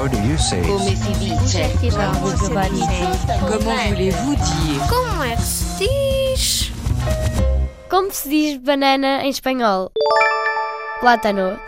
How do you say? Come si dice? Como voulez-vous dire Como é que se diz? Como se diz banana em espanhol? Plátano.